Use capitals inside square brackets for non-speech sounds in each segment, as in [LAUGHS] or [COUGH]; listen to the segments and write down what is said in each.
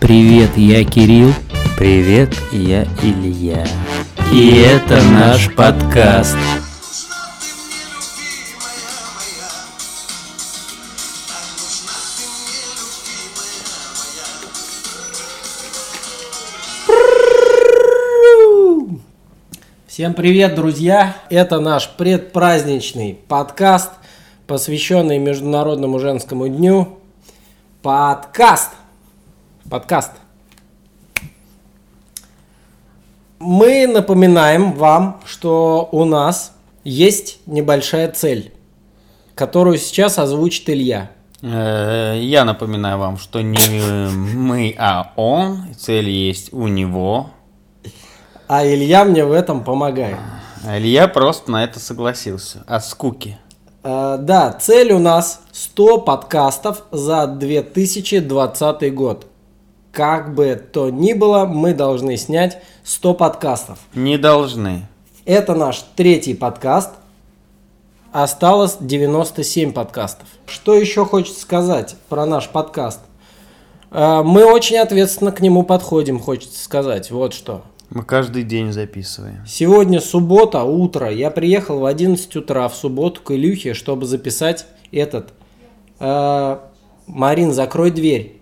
Привет, я Кирилл. Привет, я Илья. И это наш подкаст. Всем привет, друзья! Это наш предпраздничный подкаст, посвященный Международному женскому дню. Подкаст! Подкаст. Мы напоминаем вам, что у нас есть небольшая цель, которую сейчас озвучит Илья. Э, Я напоминаю вам, что не мы, а он. Цель есть у него. А Илья мне в этом помогает. А Илья просто на это согласился. От скуки. Э, да, цель у нас 100 подкастов за 2020 год. Как бы то ни было, мы должны снять 100 подкастов. Не должны. Это наш третий подкаст. Осталось 97 подкастов. Что еще хочется сказать про наш подкаст? Э, Мы очень ответственно к нему подходим, хочется сказать. Вот что. Мы каждый день записываем. Сегодня суббота, утро. Я приехал в 11 утра в субботу к Илюхе, чтобы записать этот. Э, Марин, закрой дверь.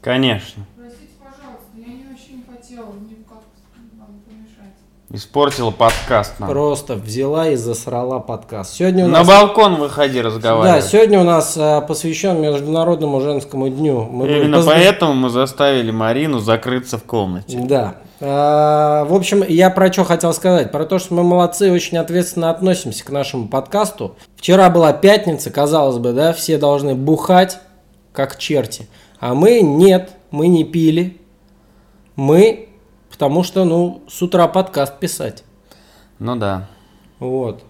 Конечно. Простите, пожалуйста, я не очень хотела вам помешать. Испортила подкаст нам. Просто взяла и засрала подкаст. Сегодня у На нас... балкон выходи Да, разговаривать. сегодня у нас э, посвящен Международному женскому дню. Мы Именно позна- поэтому мы заставили Марину закрыться в комнате. Да. А, В общем, я про что хотел сказать. Про то, что мы молодцы, очень ответственно относимся к нашему подкасту. Вчера была пятница, казалось бы, да, все должны бухать, как черти. А мы нет, мы не пили. Мы, потому что, ну, с утра подкаст писать. Ну да. Вот.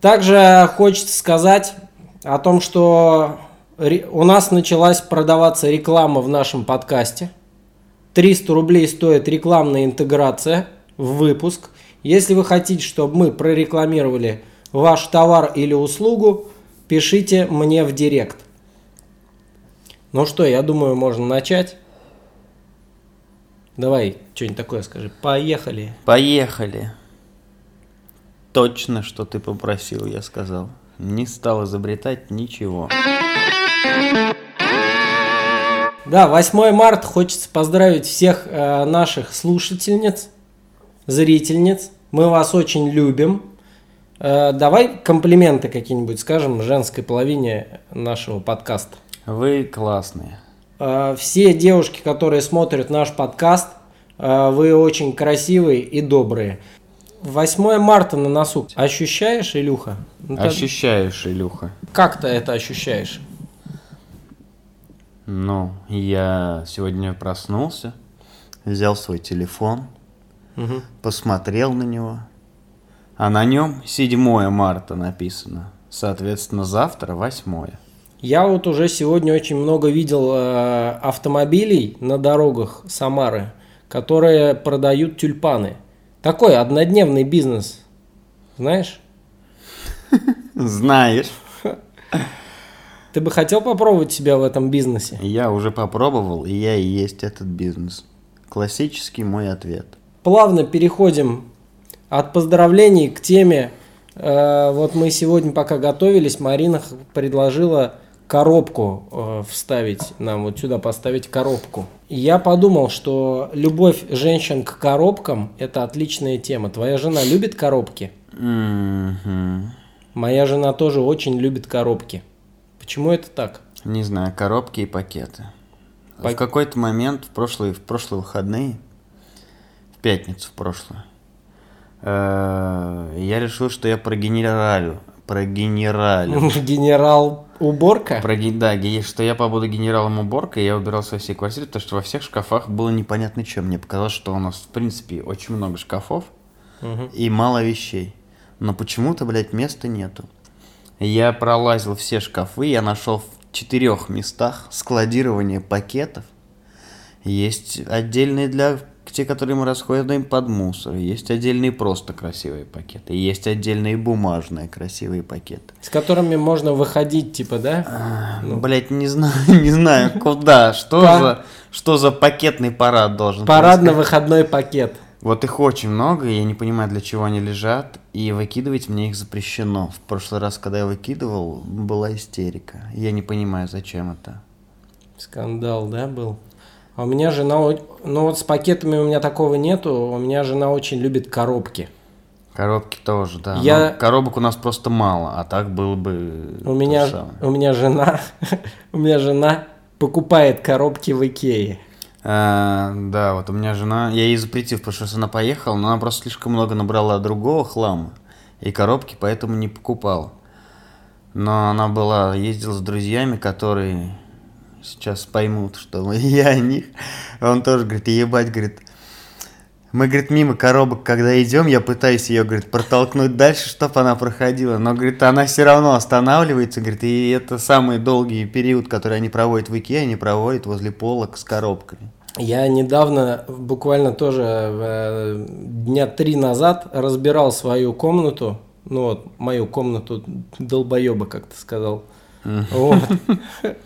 Также хочется сказать о том, что у нас началась продаваться реклама в нашем подкасте. 300 рублей стоит рекламная интеграция в выпуск. Если вы хотите, чтобы мы прорекламировали ваш товар или услугу, пишите мне в директ. Ну что, я думаю, можно начать. Давай, что-нибудь такое скажи. Поехали. Поехали. Точно, что ты попросил, я сказал. Не стал изобретать ничего. Да, 8 марта хочется поздравить всех э, наших слушательниц, зрительниц. Мы вас очень любим. Э, давай комплименты какие-нибудь скажем женской половине нашего подкаста. Вы классные. Э, все девушки, которые смотрят наш подкаст, э, вы очень красивые и добрые. 8 марта на носу. Ощущаешь, Илюха? Ну, ты Ощущаешь, Илюха? Как ты это ощущаешь? Ну, я сегодня проснулся, взял свой телефон, Мгм. посмотрел на него, а на нем 7 марта написано. Соответственно, завтра 8. Я вот уже сегодня очень много видел э, автомобилей на дорогах Самары, которые продают тюльпаны. Такой однодневный бизнес. Знаешь? Знаешь, Ты бы хотел попробовать себя в этом бизнесе? я уже попробовал, и я и есть этот бизнес. Классический мой ответ. Плавно переходим от поздравлений к теме. Э, вот мы сегодня, пока готовились, Марина предложила коробку э, вставить нам, вот сюда поставить коробку. И я подумал, что любовь женщин к коробкам – это отличная тема. Твоя жена любит коробки? Мгм. Моя жена тоже очень любит коробки. Почему это так? Не знаю, коробки и пакеты. Пак- В какой-то момент в прошлые, в прошлые выходные, в пятницу в прошлую, э, я решил, что я прогенералю. Прогенералю. [LAUGHS] Генерал уборка? Проги- да, что я побуду генералом уборкой, я убирался во всей квартире, потому что во всех шкафах было непонятно что. Мне показалось, что у нас, в принципе, очень много шкафов Мгм. и мало вещей. Но почему-то, блядь, места нету. Я пролазил все шкафы, я нашел в четырех местах складирование пакетов. Есть отдельные для те, которые мы расходуем под мусор. Есть отдельные просто красивые пакеты. Есть отдельные бумажные красивые пакеты. С которыми можно выходить, типа, да? Ну. Блять, не знаю, [LAUGHS] не знаю, куда, что за, что за пакетный парад должен Парадно-выходной пакет. Вот их очень много, я не понимаю, для чего они лежат, и выкидывать мне их запрещено. В прошлый раз, когда я выкидывал, была истерика. Я не понимаю, зачем это. Скандал, да, был? А у меня жена... Ну вот с пакетами у меня такого нету. У меня жена очень любит коробки. Коробки тоже, да. Я- Но коробок у нас просто мало, а так было бы У меня, самое. у меня жена... [LAUGHS] У меня жена покупает коробки в Икее. А, да, вот у меня жена, я ей запретил, потому что она поехала, но она просто слишком много набрала другого хлама, и коробки поэтому не покупал. Но она была, ездила с друзьями, которые сейчас поймут, что [LAUGHS] я о них. Он тоже говорит, ебать, говорит, мы, говорит, мимо коробок, когда идем, я пытаюсь ее, говорит, протолкнуть дальше, чтобы она проходила. Но, говорит, она все равно останавливается, говорит, и это самый долгий период, который они проводят в Икее, они проводят возле полок с коробками. Я недавно, буквально тоже э, дня три назад, разбирал свою комнату. Ну вот, мою комнату долбоеба, как ты сказал. Вот. [LAUGHS]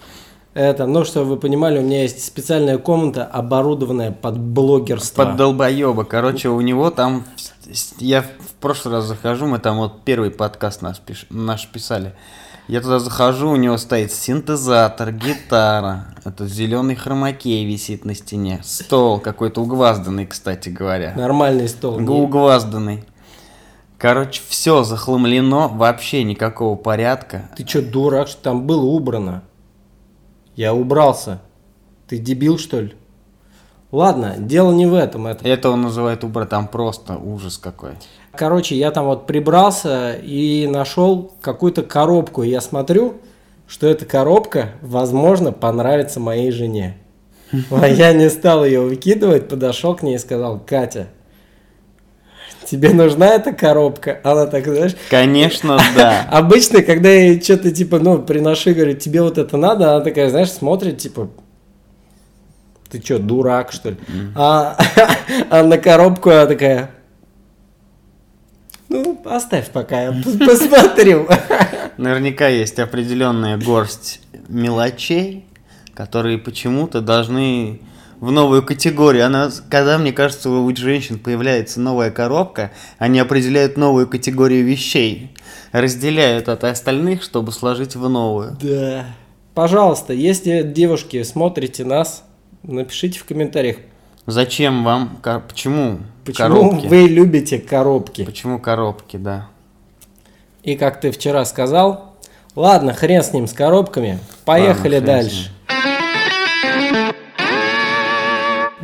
Это, ну, чтобы вы понимали, у меня есть специальная комната, оборудованная под блогерство. Под долбоеба. Короче, у него там... Я в прошлый раз захожу, мы там вот первый подкаст наш, пиш- наш писали. Я туда захожу, у него стоит синтезатор, гитара, это зеленый хромакей висит на стене, стол какой-то угвазданный, кстати говоря. Нормальный стол. Не- Угвазданный. Короче, все захламлено, вообще никакого порядка. Ты что, дурак, что там было убрано? Я убрался. Ты дебил, что ли? Ладно, дело не в этом. Это Это он называет убра, там просто ужас какой. Короче, я там вот прибрался и нашел какую-то коробку. Я смотрю, что эта коробка, возможно, понравится моей жене. [LAUGHS] А я не стал ее выкидывать, подошел к ней и сказал, Катя, тебе нужна эта коробка? Она так, знаешь, Конечно, да. [LAUGHS] обычно, когда я что-то типа, ну, приношу, говорю, тебе вот это надо, она такая, знаешь, смотрит, типа, ты что, дурак, что ли? А, [LAUGHS] а на коробку она такая, ну, оставь пока, я пос- [LAUGHS] посмотрю. Наверняка есть определенная горсть мелочей, которые почему-то должны в новую категорию. Она, когда, мне кажется, у женщин появляется новая коробка, они определяют новую категорию вещей, разделяют от остальных, чтобы сложить в новую. Да. Пожалуйста, если девушки смотрите нас, напишите в комментариях, Зачем вам, ко- почему, почему коробки? вы любите коробки. Почему коробки, да. И как ты вчера сказал, ладно, хрен с ним, с коробками, поехали Ладно, дальше.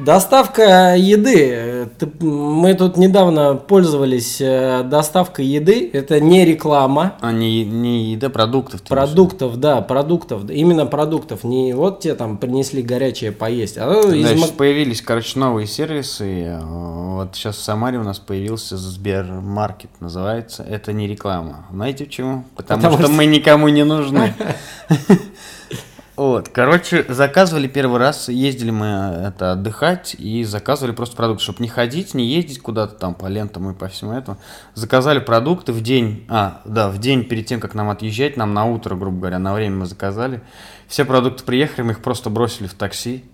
Доставка еды. Мы тут недавно пользовались э, доставкой еды. Это не реклама. А не, не еда, продуктов. Продуктов, да, продуктов. Именно продуктов. Не вот тебе там принесли горячее поесть. А из сейчас появились, короче, новые сервисы. Вот сейчас в Самаре у нас появился Сбермаркет, называется. Это не реклама. Знаете почему? Потому, Потому что, что- мы никому не нужны. [LAUGHS] Вот, короче, заказывали первый раз, ездили мы это отдыхать и заказывали просто продукты, чтобы не ходить, не ездить куда-то там по лентам и по всему этому. Заказали продукты в день, а, да, в день перед тем, как нам отъезжать, нам на утро, грубо говоря, на время мы заказали. Все продукты приехали, мы их просто бросили в такси.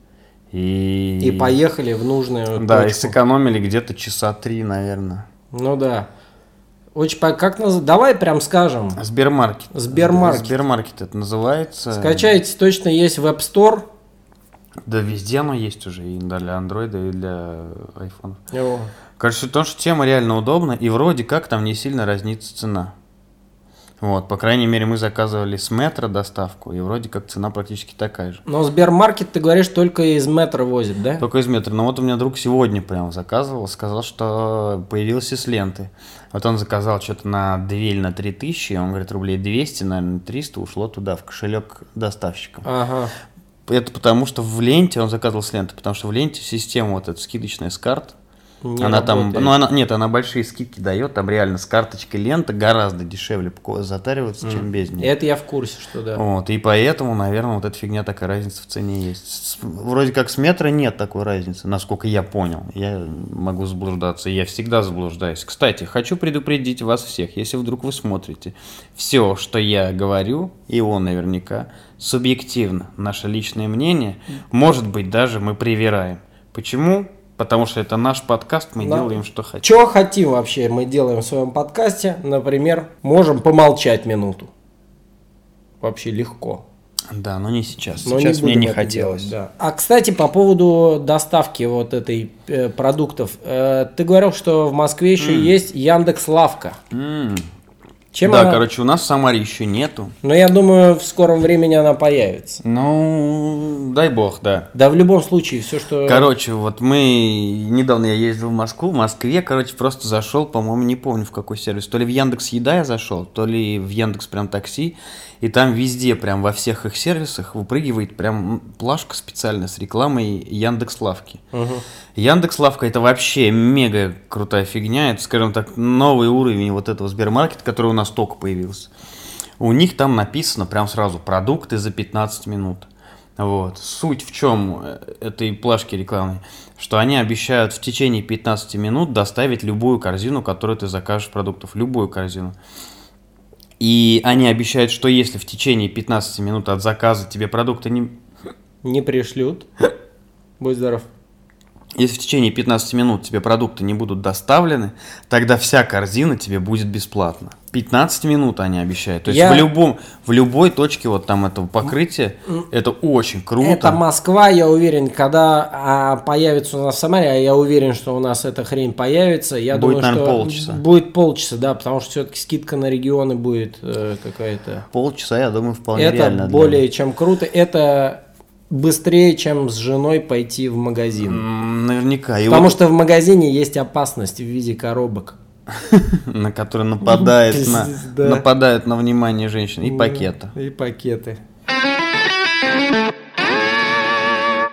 И, И поехали в нужную Да, и точку. сэкономили где-то часа три, наверное. Ну да. Очень по- как наз... Давай прям скажем. Сбермаркет. Сбермаркет. Сбермаркет это называется. Скачайте, точно есть в App Store. Да, везде оно есть уже, и для андроида, и для. О, Короче, том, что тема реально удобна, и вроде как там не сильно разнится цена. Вот, по крайней мере, мы заказывали с метро доставку, и вроде как цена практически такая же. Но Сбермаркет, ты говоришь, только из метро возит, да? Только из метро. Но вот у меня друг сегодня прям заказывал, сказал, что появился с ленты. Вот он заказал что-то на 2 или на 3 тысячи, он говорит, рублей 200, наверное, 300 ушло туда, в кошелек доставщика. Ага. Это потому, что в ленте, он заказывал с ленты, потому что в ленте система вот эта скидочная с карт, Не она там, работает. ну она, нет, она большие скидки дает, там реально с карточкой лента гораздо дешевле затариваться, чем без нее. Это я в курсе, что да. Вот, и поэтому, наверное, вот эта фигня такая разница в цене есть. С- вроде как с метро нет такой разницы, насколько я понял. Я могу заблуждаться, я всегда заблуждаюсь. Кстати, хочу предупредить вас всех, если вдруг вы смотрите, все, что я говорю, и он наверняка, субъективно, наше личное мнение, может быть, даже мы привираем. Почему? Потому что это наш подкаст, мы Да. делаем, что хотим. Чего хотим вообще мы делаем в своем подкасте? Например, можем помолчать минуту. Вообще легко. Да, но не сейчас. Но сейчас мне будем не хотелось. делать, да. А кстати, по поводу доставки вот этой э, продуктов, Э, ты говорил, что в Москве еще есть Яндекс Лавка. М. Чем да, она- короче, у нас в Самаре еще нету. Но я думаю, в скором времени она появится. Ну, дай бог, да. Да, в любом случае, все, что. Короче, вот мы недавно я ездил в Москву, в Москве, короче, просто зашел, по-моему, не помню в какой сервис, то ли в Яндекс Еда я зашел, то ли в Яндекс прям такси, и там везде, прям во всех их сервисах выпрыгивает прям плашка специальная с рекламой Яндекс Лавки. Мгм. Яндекс Лавка это вообще мега крутая фигня, это, скажем так, новый уровень вот этого Сбермаркета, который у нас только появился. У них там написано прям сразу продукты за 15 минут. Вот. Суть в чем этой плашки рекламной? Что они обещают в течение 15 минут доставить любую корзину, которую ты закажешь продуктов. Любую корзину. И они обещают, что если в течение 15 минут от заказа тебе продукты не, Не пришлют. Будь здоров. Если в течение 15 минут тебе продукты не будут доставлены, тогда вся корзина тебе будет бесплатно. 15 минут они обещают. То есть Я- в, любом, в любой точке вот там этого покрытия это очень круто. Это Москва, я уверен, когда а, появится у нас в Самаре, а я уверен, что у нас эта хрень появится, я Будет, думаю, наверное, что полчаса. будет полчаса, да, потому что все-таки скидка на регионы будет э, какая-то. Полчаса, я думаю, вполне Это реально. для- более чем круто. Это быстрее, чем с женой пойти в магазин. Наверняка. И Потому вот, что в магазине есть опасность в виде коробок. [LAUGHS] на который нападает на, [LAUGHS] нападает на внимание женщин. И пакета. И пакеты.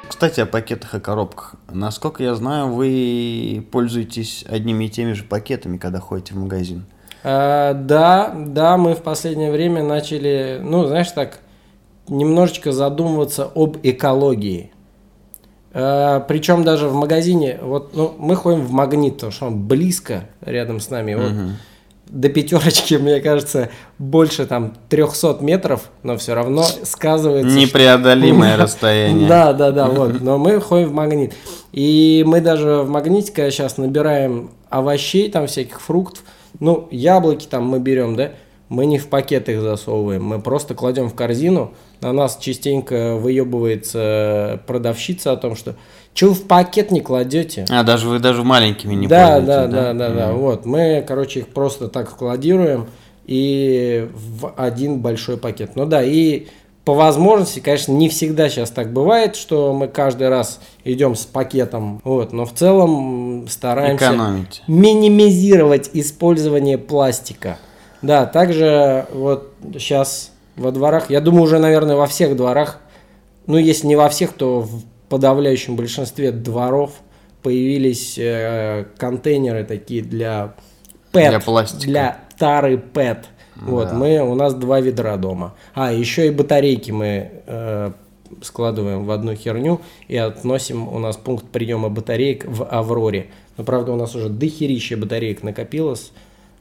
Кстати, о пакетах и коробках. Насколько я знаю, вы пользуетесь одними и теми же пакетами, когда ходите в магазин. А, да, да, мы в последнее время начали, ну, знаешь, так, немножечко задумываться об экологии. причем даже в магазине, вот, ну, мы ходим в магнит, потому что он близко рядом с нами. Вот, до пятерочки, мне кажется, больше там 300 метров, но все равно сказывается. что- Непреодолимое [LAUGHS] расстояние. Да, да, да, вот. Но мы ходим в магнит. И мы даже в магните, когда сейчас набираем овощей, там всяких фруктов, ну, яблоки там мы берем, да, мы не в пакет их засовываем, мы просто кладем в корзину. На нас частенько выебывается продавщица о том, что чего вы в пакет не кладете? А, даже вы даже маленькими не да, пользуетесь, да, да, да, да, Вот, мы, короче, их просто так складируем и в один большой пакет. Ну да, и по возможности, конечно, не всегда сейчас так бывает, что мы каждый раз идем с пакетом, вот, но в целом стараемся Экономить. минимизировать использование пластика. Да, также вот сейчас во дворах, я думаю, уже, наверное, во всех дворах, ну, если не во всех, то в подавляющем большинстве дворов появились э, контейнеры такие для PET, Для пластика. для тары PET. Вот, Да. мы, у нас два ведра дома. А, еще и батарейки мы э, складываем в одну херню и относим, у нас пункт приема батареек в Авроре. Но, правда, у нас уже дохерища батареек накопилось.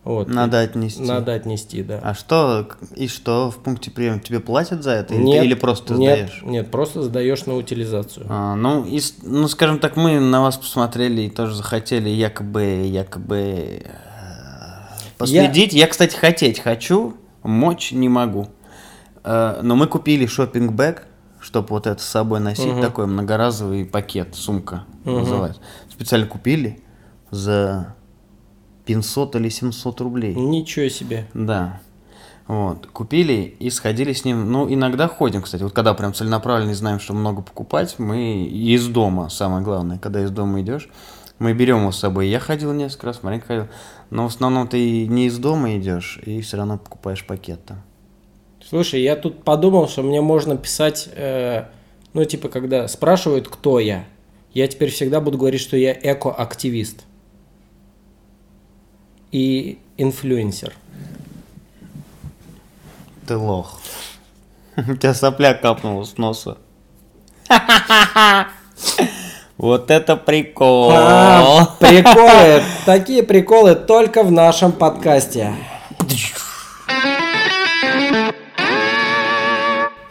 Вот, Надо отнести. Надо отнести, да. А что, и что, в пункте приема тебе платят за это? Или, нет, ты- или просто нет, сдаешь? Нет, просто сдаешь на утилизацию. А, ну, и ну, скажем так, мы на вас посмотрели и тоже захотели якобы, якобы э, последить. Я, кстати, хотеть хочу, мочь не могу. Э, но мы купили шопинг бэг, чтобы вот это с собой носить, такой многоразовый пакет, сумка называется. Специально купили за 500 или 700 рублей. Ничего себе. Да. Вот. Купили и сходили с ним. Ну, иногда ходим, кстати. Вот когда прям целенаправленно знаем, что много покупать, мы из дома, самое главное, когда из дома идешь, мы берем его с собой. Я ходил несколько раз, Маринка ходил. Но в основном ты не из дома идешь и все равно покупаешь пакет там. Слушай, я тут подумал, что мне можно писать, э, ну, типа, когда спрашивают, кто я, я теперь всегда буду говорить, что я экоактивист. И инфлюенсер. Ты лох. [LAUGHS] У тебя сопля капнула с носа. [LAUGHS] Вот это прикол. А, приколы. Такие приколы только в нашем подкасте.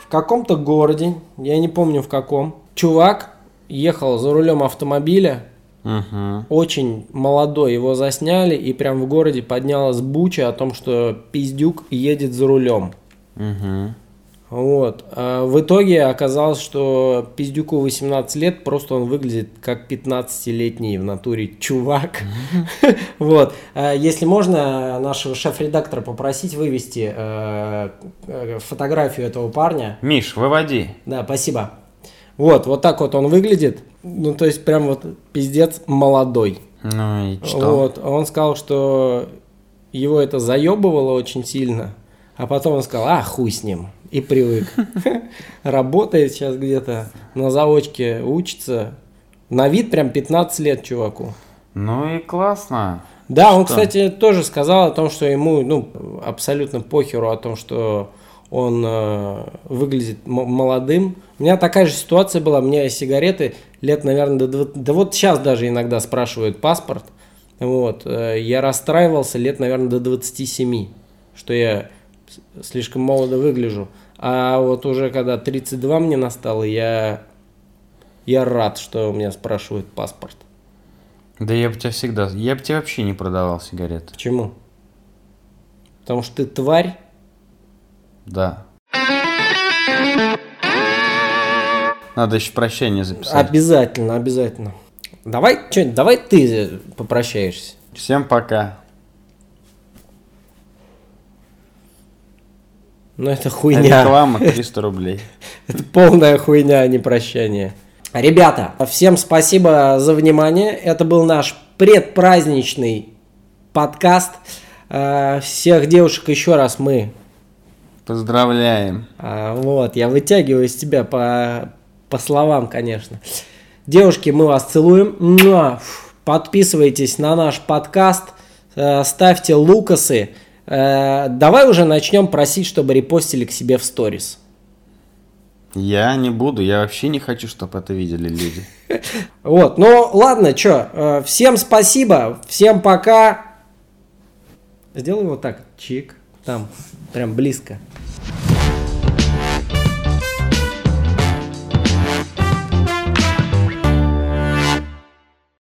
В каком-то городе, я не помню в каком, чувак ехал за рулем автомобиля, Мгм. очень молодой, его засняли, и прям в городе поднялась буча о том, что пиздюк едет за рулем. Мгм. Вот. А в итоге оказалось, что пиздюку 18 лет, просто он выглядит как 15-летний в натуре чувак. [LAUGHS] Вот. А Если можно, нашего шеф-редактора попросить вывести э, э, фотографию этого парня. Миш, выводи. Да, спасибо. Вот, вот так вот он выглядит. Ну, то есть, прям вот пиздец молодой. Ну и что? Вот, он сказал, что его это заебывало очень сильно, а потом он сказал, а, хуй с ним, и привык. [LAUGHS] Работает сейчас где-то на заочке, учится. На вид прям 15 лет чуваку. Ну и классно. Да, он, Что? кстати, тоже сказал о том, что ему, ну, абсолютно похеру о том, что он э, выглядит молодым. У меня такая же ситуация была, у меня сигареты лет, наверное, до 20 да вот сейчас даже иногда спрашивают паспорт. Вот, э, я расстраивался лет, наверное, до 27, что я слишком молодо выгляжу. А вот уже когда 32 мне настало, я, я рад, что у меня спрашивают паспорт. Да я бы тебя всегда... Я бы тебе вообще не продавал сигареты. Почему? Потому что ты тварь. Да. Надо еще прощание записать. Обязательно, обязательно. Давай, что, давай ты попрощаешься. Всем пока. Ну это хуйня. Реклама 300 рублей. [LAUGHS] Это полная хуйня, а не прощание. Ребята, всем спасибо за внимание. Это был наш предпраздничный подкаст. Э, Всех девушек еще раз мы Поздравляем. А, вот, я вытягиваю из тебя по, по словам, конечно. Девушки, мы вас целуем. Подписывайтесь на наш подкаст, э, ставьте лукасы. Э, Давай уже начнем просить, чтобы репостили к себе в сторис. Я не буду, я вообще не хочу, чтобы это видели люди. [LAUGHS] Вот, ну ладно, что, всем спасибо, всем пока. Сделай вот так, чик, там, прям близко.